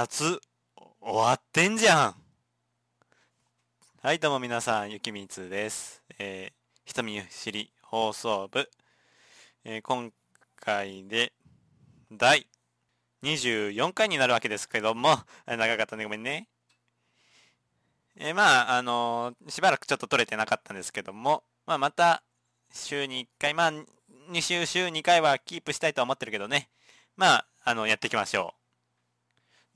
夏、終わってんじゃんはい、どうも皆さん、ゆきみつです。えー、ひとみ知り放送部。えー今回で、第24回になるわけですけども、長かったね、ごめんね。えーまあ、あのーしばらくちょっと取れてなかったんですけども、まあ、また、週に1回、まあ、2週、週2回はキープしたいと思ってるけどね。まあ、あの、やっていきましょう。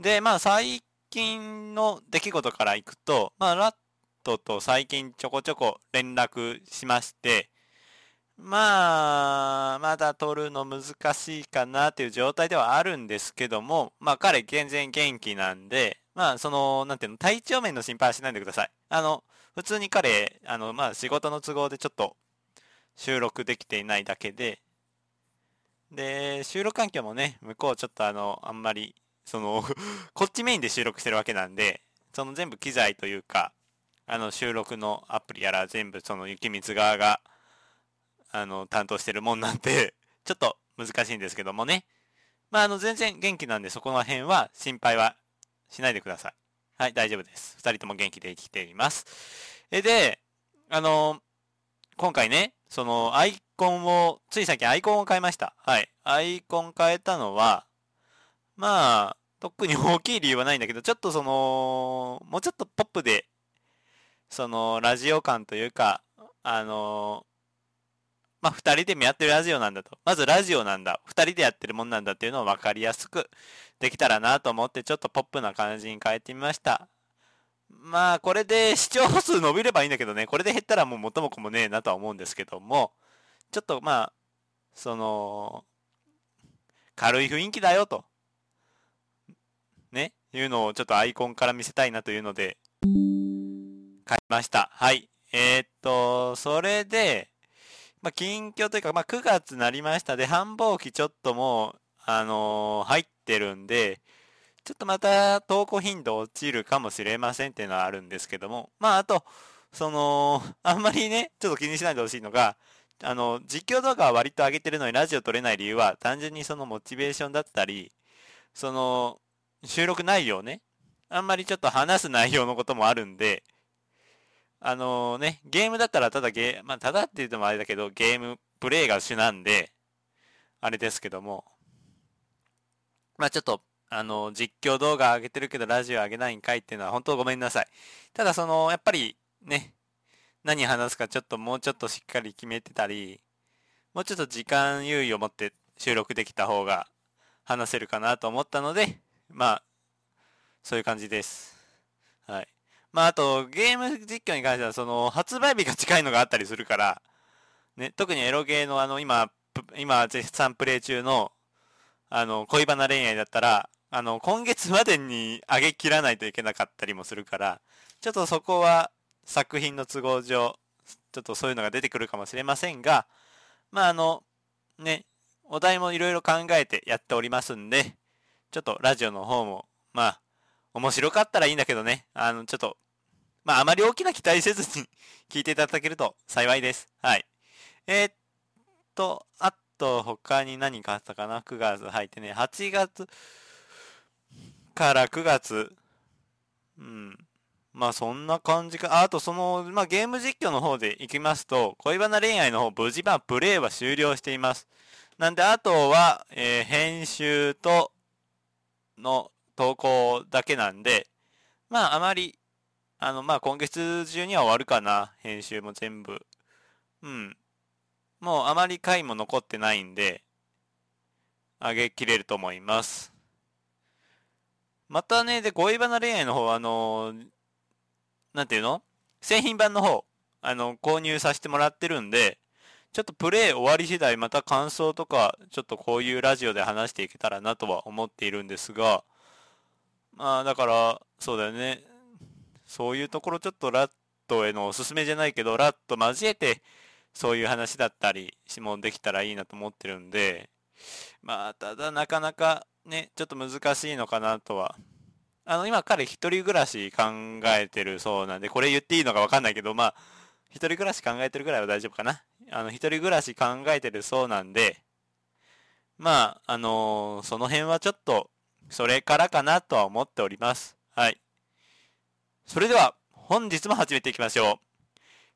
で、まあ、最近の出来事からいくと、まあ、ラットと最近ちょこちょこ連絡しまして、まあ、まだ取るの難しいかなっていう状態ではあるんですけども、まあ、彼全然元気なんで、まあ、その、なんていうの、体調面の心配はしないでください。あの、普通に彼、あの、まあ、仕事の都合でちょっと収録できていないだけで、で、収録環境もね、向こうちょっとあの、あんまり、その、こっちメインで収録してるわけなんで、その全部機材というか、あの、収録のアプリやら全部その雪水側が、あの、担当してるもんなんで、ちょっと難しいんですけどもね。まあ、あの、全然元気なんで、そこら辺は心配はしないでください。はい、大丈夫です。二人とも元気で生きています。え、で、あの、今回ね、そのアイコンを、つい最近アイコンを変えました。はい。アイコン変えたのは、まあ、特に大きい理由はないんだけど、ちょっとその、もうちょっとポップで、その、ラジオ感というか、あの、まあ、二人でもやってるラジオなんだと。まずラジオなんだ。二人でやってるもんなんだっていうのを分かりやすくできたらなと思って、ちょっとポップな感じに変えてみました。まあ、これで視聴数伸びればいいんだけどね、これで減ったらもう元も子もねえなとは思うんですけども、ちょっとまあ、その、軽い雰囲気だよと、いうのをちょっとアイコンから見せたいなというので、買いました。はい。えーっと、それで、まあ、近況というか、まあ、9月になりましたで、繁忙期ちょっともう、あのー入ってるんで、ちょっとまた投稿頻度落ちるかもしれませんっていうのはあるんですけども、まああと、その、あんまりね、ちょっと気にしないでほしいのが、あの、実況動画は割と上げてるのにラジオ撮れない理由は、単純にそのモチベーションだったり、その、収録内容ね、あんまりちょっと話す内容のこともあるんで、あのね、ゲームだったらただゲー、まあただって言うともあれだけど、ゲーム、プレイが主なんで、あれですけども、まあちょっと、あの、実況動画上げてるけどラジオ上げないんかいっていうのは本当ごめんなさい。ただその、やっぱりね、何話すかちょっともうちょっとしっかり決めてたり、もうちょっと時間猶予を持って収録できた方が話せるかなと思ったので、まあ、そういう感じです。はい。まああと、ゲーム実況に関してはその、発売日が近いのがあったりするから、ね、特にエロゲーのあの、今、今絶賛プレイ中のあの、恋バナ恋愛だったら、あの、今月までに上げ切らないといけなかったりもするから、ちょっとそこは作品の都合上、ちょっとそういうのが出てくるかもしれませんが、まあ、あの、ね、お題もいろいろ考えてやっておりますんで、ちょっとラジオの方も、まあ、面白かったらいいんだけどね、あの、ちょっと、まあ、あまり大きな期待せずに聞いていただけると 幸いです。はい。えーっと、あと他に何かあったかな ?9 月入ってね、8月から9月、うん。まあそんな感じか。あとその、まあゲーム実況の方で行きますと、恋バナ恋愛の方、無事まあプレイは終了しています。なんであとは、えー編集と、の投稿だけなんで、まああまり、あのまあ今月中には終わるかな。編集も全部。うん。もうあまり回も残ってないんで、上げきれると思います。またね、で、恋バナ恋愛の方、あのなんていうの？製品版の方、あの、購入させてもらってるんで、ちょっとプレイ終わり次第また感想とか、ちょっとこういうラジオで話していけたらなとは思っているんですが、まあだから、そうだよね。そういうところちょっとラットへのおすすめじゃないけど、ラット交えて、そういう話だったりもできたらいいなと思ってるんで、まあ、ただなかなかね、ちょっと難しいのかなとは。あの、今彼一人暮らし考えてるそうなんで、これ言っていいのかわかんないけど、まあ、一人暮らし考えてるぐらいは大丈夫かな。あの、一人暮らし考えてるそうなんで、まあ、あのーその辺はちょっとそれからかなとは思っております。はい。それでは、本日も始めていきましょう。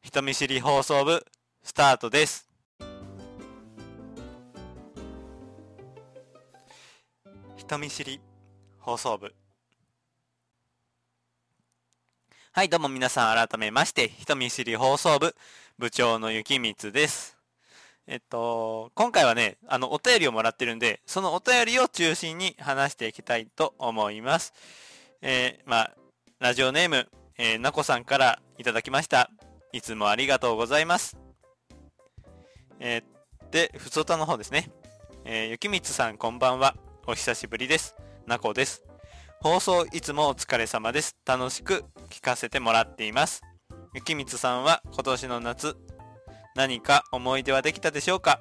人見知り放送部、スタートです。人見知り放送部。はい、どうも皆さん改めまして、人見知り放送部、部長の雪光です。えっと、今回はね、あの、お便りをもらってるんで、そのお便りを中心に話していきたいと思います。えー、まあ、ラジオネーム、えー、なこさんからいただきました。いつもありがとうございます。えー、で、ふつおたの方ですね。えー、ゆきみつさんこんばんは。お久しぶりです。なこです。放送いつもお疲れ様です。楽しく聞かせてもらっています。ゆきみつさんは今年の夏、何か思い出はできたでしょうか？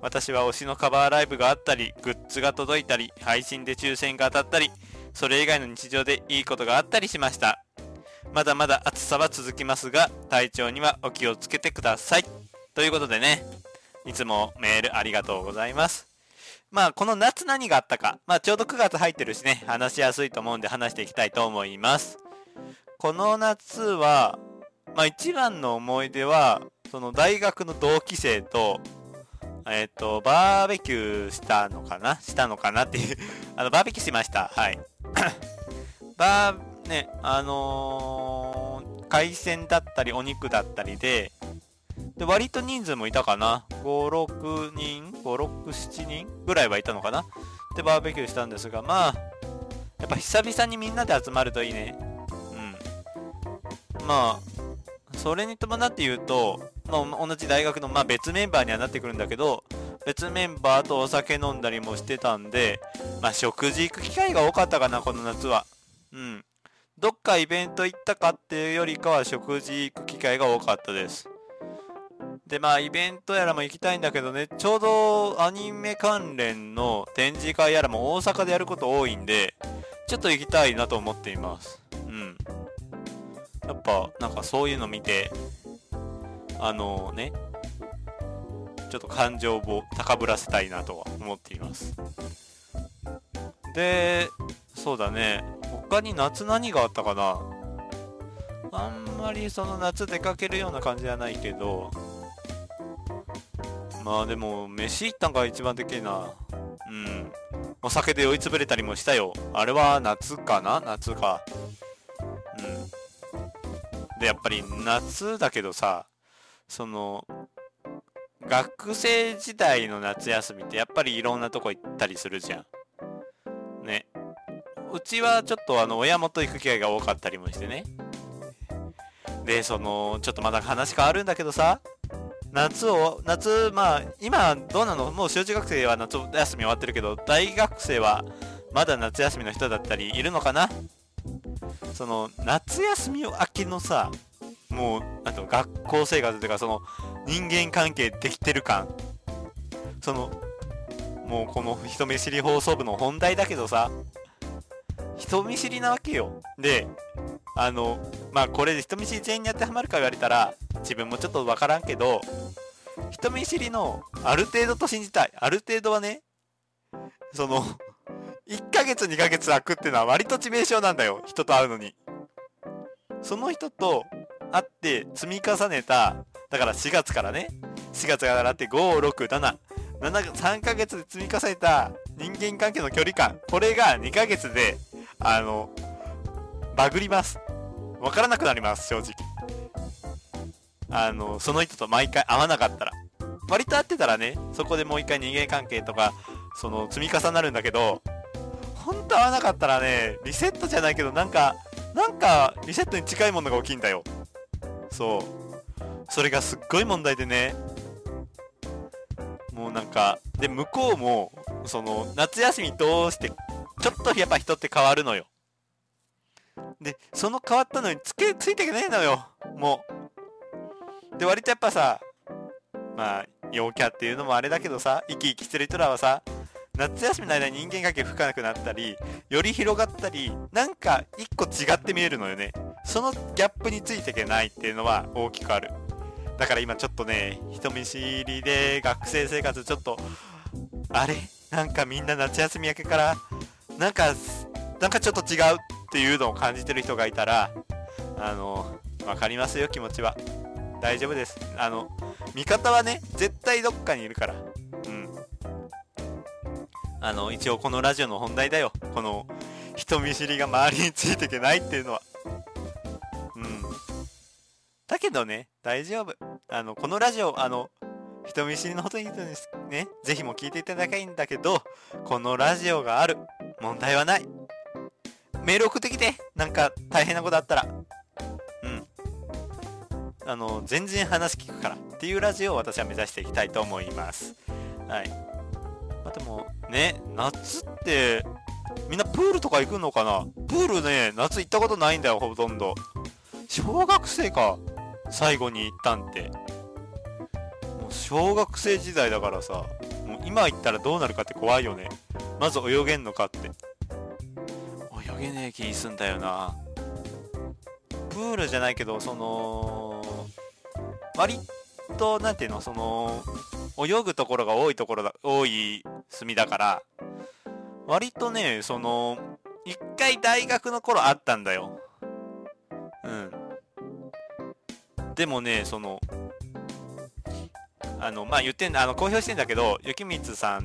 私は推しのカバーライブがあったり、グッズが届いたり、配信で抽選が当たったり、それ以外の日常でいいことがあったりしました。まだまだ暑さは続きますが、体調にはお気をつけてください。ということでね、いつもメールありがとうございます。まあ、この夏何があったか、まあ、ちょうど9月入ってるしね、話しやすいと思うんで話していきたいと思います。この夏は、まあ、一番の思い出は、その大学の同期生と、えっ、ー、と、バーベキューしたのかな？したのかなっていう あの、バーベキューしました。はい。バー、ね、あのー、海鮮だったりお肉だったりで、で、割と人数もいたかな ?5、6人 ?5、6、7人ぐらいはいたのかなで、バーベキューしたんですが、まあ、やっぱ久々にみんなで集まるといいね。うん。まあ、それに伴って言うと、まあ、同じ大学の、まあ、別メンバーにはなってくるんだけど、別メンバーとお酒飲んだりもしてたんで、まあ、食事行く機会が多かったかな、この夏は。うん。どっかイベント行ったかっていうよりかは食事行く機会が多かったです。で、まあ、イベントやらも行きたいんだけどね、ちょうどアニメ関連の展示会やらも大阪でやること多いんで、ちょっと行きたいなと思っています。うん。やっぱなんかそういうの見てあのねちょっと感情を高ぶらせたいなとは思っていますでそうだね他に夏何があったかな？あんまりその夏出かけるような感じじゃないけどまあでも飯行ったんが一番でけえなうんお酒で酔いつぶれたりもしたよあれは夏かな？夏かうんで、やっぱり夏だけどさ、その、学生時代の夏休みってやっぱりいろんなとこ行ったりするじゃん。ね。うちはちょっとあの、親元行く機会が多かったりもしてね。で、その、ちょっとまだ話変わるんだけどさ、夏を、夏、まあ、今どうなの？もう小中学生は夏休み終わってるけど、大学生はまだ夏休みの人だったりいるのかな？その夏休み明けのさもうなんていうの学校生活というかその人間関係できてる感。そのもうこの人見知り放送部の本題だけどさ人見知りなわけよ。であのまあこれで人見知り全員に当てはまるか言われたら自分もちょっとわからんけど人見知りのある程度と信じたいある程度はねその1ヶ月2ヶ月空くってのは割と致命傷なんだよ。人と会うのに。その人と会って積み重ねた、だから4月からね、4月からって5、6、7、7、3ヶ月で積み重ねた人間関係の距離感、これが2ヶ月で、あの、バグります。わからなくなります、正直。あの、その人と毎回会わなかったら。割と会ってたらね、そこでもう一回人間関係とか、その積み重なるんだけど、本当合わなかったらね、リセットじゃないけど、なんか、なんか、リセットに近いものが起きいんだよ。そう。それがすっごい問題でね。もうなんか、で、向こうも、その、夏休みどうして、ちょっとやっぱ人って変わるのよ。で、その変わったのにつけ、ついていけねえのよ。もう。で、割とやっぱさ、まあ、陽キャっていうのもあれだけどさ、生き生きしてる人らはさ、夏休みの間に人間関係深くなったり、より広がったり、なんか一個違って見えるのよね。そのギャップについていけないっていうのは大きくある。だから今ちょっとね、人見知りで学生生活ちょっと、あれ？なんかみんな夏休み明けから、なんか、なんかちょっと違うっていうのを感じてる人がいたら、あの、わかりますよ、気持ちは。大丈夫です。あの、味方はね、絶対どっかにいるから。うん。あの、一応このラジオの本題だよ。この、人見知りが周りについていけないっていうのは。うん。だけどね、大丈夫。あの、このラジオ、あの、人見知りのほとにね、ぜひも聞いていただきたいんだけど、このラジオがある。問題はない。メール送ってきて。なんか大変なことあったら。あの、全然話聞くからっていうラジオを私は目指していきたいと思います。はい。まあ、でも、ね、夏って、みんなプールとか行くのかな？プールね、夏行ったことないんだよ、ほとんど。小学生か。最後に行ったんて。もう小学生時代だからさ、もう今行ったらどうなるかって怖いよね。まず泳げんのかって。泳げねえ気にすんだよな。プールじゃないけど、その、割と、なんていうの、その、泳ぐところが多いところだ、多い墨だから、割とね、その、一回大学の頃あったんだよ。うん。でもね、その、あの、まあ、言ってんあの、公表してんだけど、雪光さん、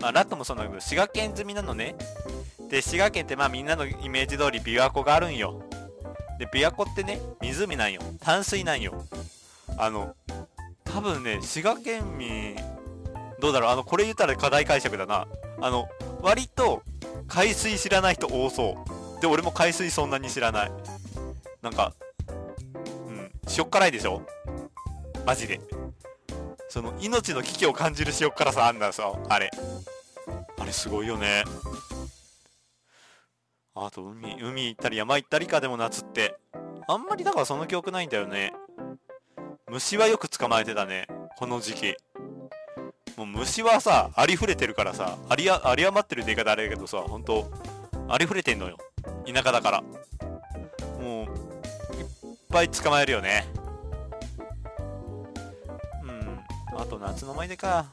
まあ、ラットもそうなんだけど、滋賀県済みなのね。で、滋賀県ってまあみんなのイメージ通り琵琶湖があるんよ。で、琵琶湖ってね、湖なんよ。淡水なんよ。あの、多分ね、滋賀県民、どうだろう、あの、これ言ったら課題解釈だな。あの、割と、海水知らない人多そう。で、俺も海水そんなに知らない。なんか、うん、塩辛いでしょ？マジで。その、命の危機を感じる塩辛さあんださ、あれ。あれすごいよね。あと、海、海行ったり山行ったりか、でも夏って。あんまりだからその記憶ないんだよね。虫はよく捕まえてたね。この時期。もう虫はさ、ありふれてるからさ、ありあ、り余ってるって言い方あれだけどさ、ほんと、ありふれてんのよ。田舎だから。もう、いっぱい捕まえるよね。うん。あと夏の思い出か。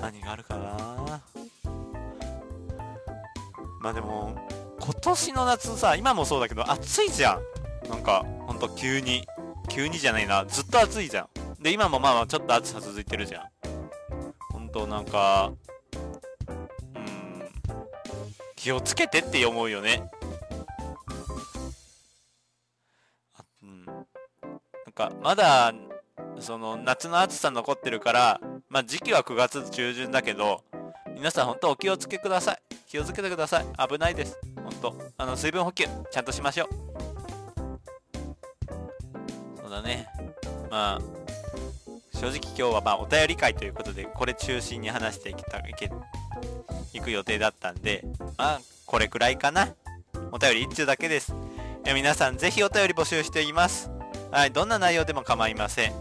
何があるかなまあでも、今年の夏さ、今もそうだけど暑いじゃん。なんか、ほんと急に。急にじゃないな。ずっと暑いじゃん。で、今もまあちょっと暑さ続いてるじゃん。ほんとなんか、うん、気をつけてって思うよね。うん。なんか、まだ、その夏の暑さ残ってるから、まあ時期は9月中旬だけど、皆さん本当お気をつけください。気をつけてください。危ないです。本当あの、水分補給、ちゃんとしましょう。そうだね。まあ、正直今日はまあお便り会ということで、これ中心に話していけた、いけ、いく予定だったんで、まあ、これくらいかな。お便り一通だけです。え皆さんぜひお便り募集しています。はい、どんな内容でも構いません。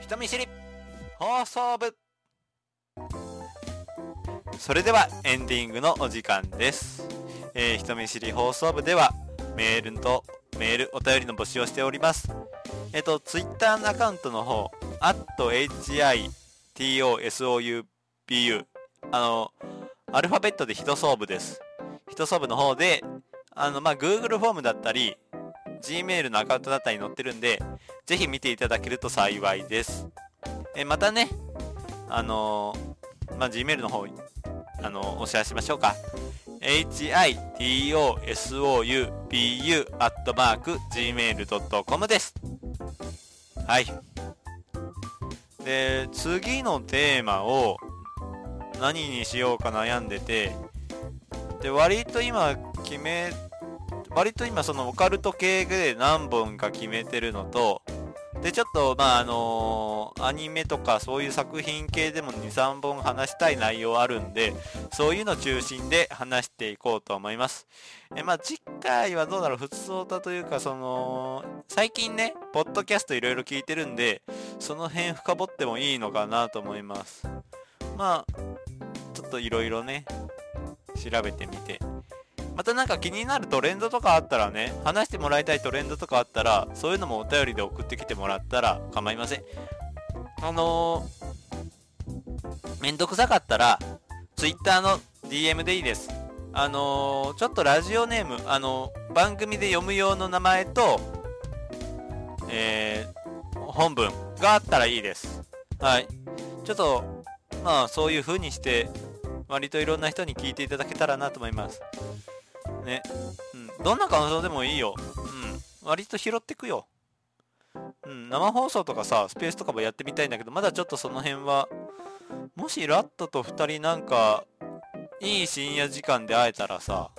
人見知り放送部それではエンディングのお時間です。えー、人見知り放送部ではメールとメール、お便りの募集をしております。えっ、ー、と、ツイッターのアカウントの方、アット HITOSOUBU、あの、アルファベットで人総部です。人総部の方で、あの、まあ、Google フォームだったり、Gmail のアカウントだったり載ってるんで、ぜひ見ていただけると幸いです。えまたね、あのまあ、Gmail の方あの、お知らせしましょうか。hitosoubu.gmail.com です。はい。で、次のテーマを何にしようか悩んでて、で、割と今決め、割と今そのオカルト系で何本か決めてるのと、で、ちょっと、まあ、あのー、アニメとかそういう作品系でも2、3本話したい内容あるんで、そういうの中心で話していこうと思います。え、まあ、次回はどうだろう、普通だというか、その、最近ね、ポッドキャストいろいろ聞いてるんで、その辺深掘ってもいいのかなと思います。まあ、ちょっといろいろね、調べてみて、またなんか気になるトレンドとかあったらね、話してもらいたいトレンドとかあったら、そういうのもお便りで送ってきてもらったら構いません。あのー、めんどくさかったら、Twitter の DM でいいです。あのー、ちょっとラジオネーム、あのー、番組で読む用の名前と、えー、本文があったらいいです。はい。ちょっと、まあ、そういう風にして、割といろんな人に聞いていただけたらなと思います。ね。うん。どんな感想でもいいよ。うん。割と拾ってくよ。うん。生放送とかさ、スペースとかもやってみたいんだけど、まだちょっとその辺は、もしラットと2人なんか、いい深夜時間で会えたらさ、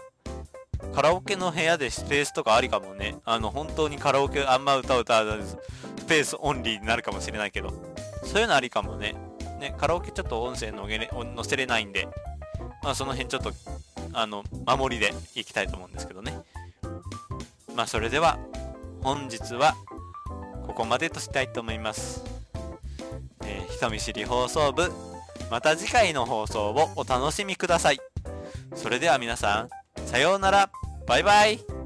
カラオケの部屋でスペースとかありかもね。あの、本当にカラオケあんま歌う歌わず、スペースオンリーになるかもしれないけど、そういうのありかもね。ね、カラオケちょっと音声のげれ載せれないんで、まあその辺ちょっと、あの、守りでいきたいと思うんですけどね。まあそれでは、本日は、ここまでとしたいと思います。えー、人見知り放送部、また次回の放送をお楽しみください。それでは皆さん、さようなら、バイバイ。